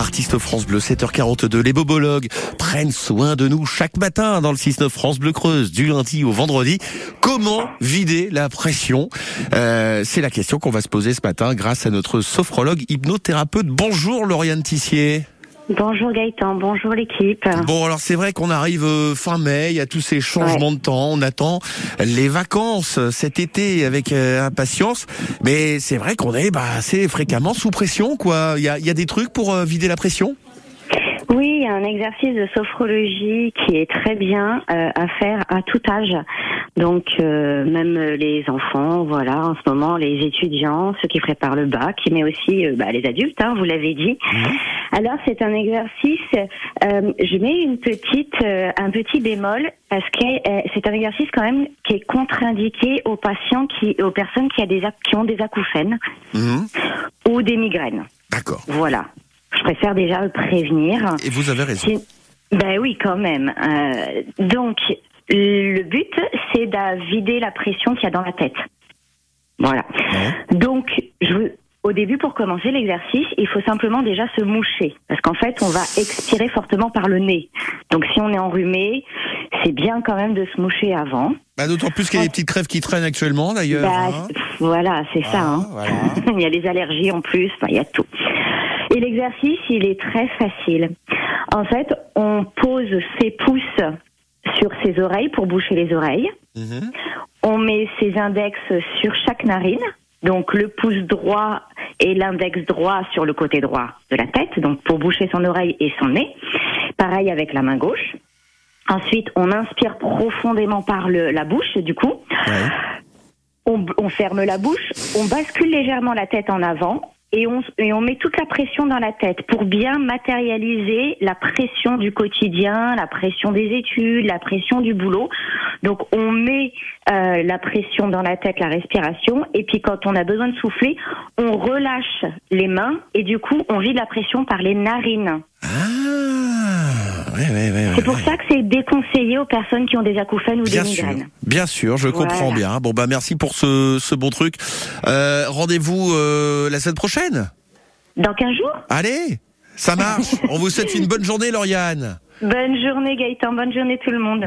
Artiste France Bleu, 7h42. Les bobologues prennent soin de nous chaque matin dans le 6-9 France Bleu Creuse, du lundi au vendredi. Comment vider la pression euh, C'est la question qu'on va se poser ce matin grâce à notre sophrologue hypnothérapeute. Bonjour Lauriane Tissier. Bonjour Gaëtan, bonjour l'équipe. Bon, alors c'est vrai qu'on arrive euh, fin mai, il y a tous ces changements de temps, on attend les vacances cet été avec euh, impatience, mais c'est vrai qu'on est bah, assez fréquemment sous pression, quoi. Il y a, il y a des trucs pour euh, vider la pression? Un exercice de sophrologie qui est très bien euh, à faire à tout âge. Donc euh, même les enfants, voilà, en ce moment les étudiants, ceux qui préparent le bac, mais aussi euh, bah, les adultes, hein, vous l'avez dit. Alors c'est un exercice. je mets une petite, un petit bémol parce que c'est un exercice quand même qui est contre-indiqué aux patients qui, aux personnes qui, a des, ac- qui ont des acouphènes Mhm. ou des migraines. D'accord. Voilà. Je préfère déjà le prévenir. Et vous avez raison. Ben oui, quand même. Euh, donc, le but, c'est de vider la pression qu'il y a dans la tête. Voilà. Donc, je, au début, pour commencer l'exercice, il faut simplement déjà se moucher. Parce qu'en fait, on va expirer fortement par le nez. Donc, si on est enrhumé, c'est bien quand même de se moucher avant. Bah, D'autant plus qu'il y a des petites crèves qui traînent actuellement d'ailleurs. Bah, hein. voilà, c'est ça. Ah, hein. voilà. il y a les allergies en plus, enfin, il y a tout. Et l'exercice, il est très facile. En fait, on pose ses pouces sur ses oreilles pour boucher les oreilles. Mhm. On met ses index sur chaque narine. Donc le pouce droit et l'index droit sur le côté droit de la tête, donc pour boucher son oreille et son nez. Pareil avec la main gauche. Ensuite, on inspire profondément par le- la bouche, du coup. Ouais. On, on ferme la bouche, on bascule légèrement la tête en avant et on, et on met toute la pression dans la tête pour bien matérialiser la pression du quotidien, la pression des études, la pression du boulot. Donc on met euh, la pression dans la tête, la respiration, et puis quand on a besoin de souffler, on relâche les mains et du coup on vide la pression par les narines. Ouais, ouais, ouais, C'est pour ça que c'est déconseillé aux personnes qui ont des acouphènes ou Bien des sûr, migraines. bien sûr, je Voilà. comprends bien. Bon bah merci pour ce, ce bon truc. Euh, Rendez-vous euh, la semaine prochaine. Dans 15 jours? Allez, ça marche. On vous souhaite une bonne journée, Lauriane. Bonne journée Gaëtan, bonne journée tout le monde.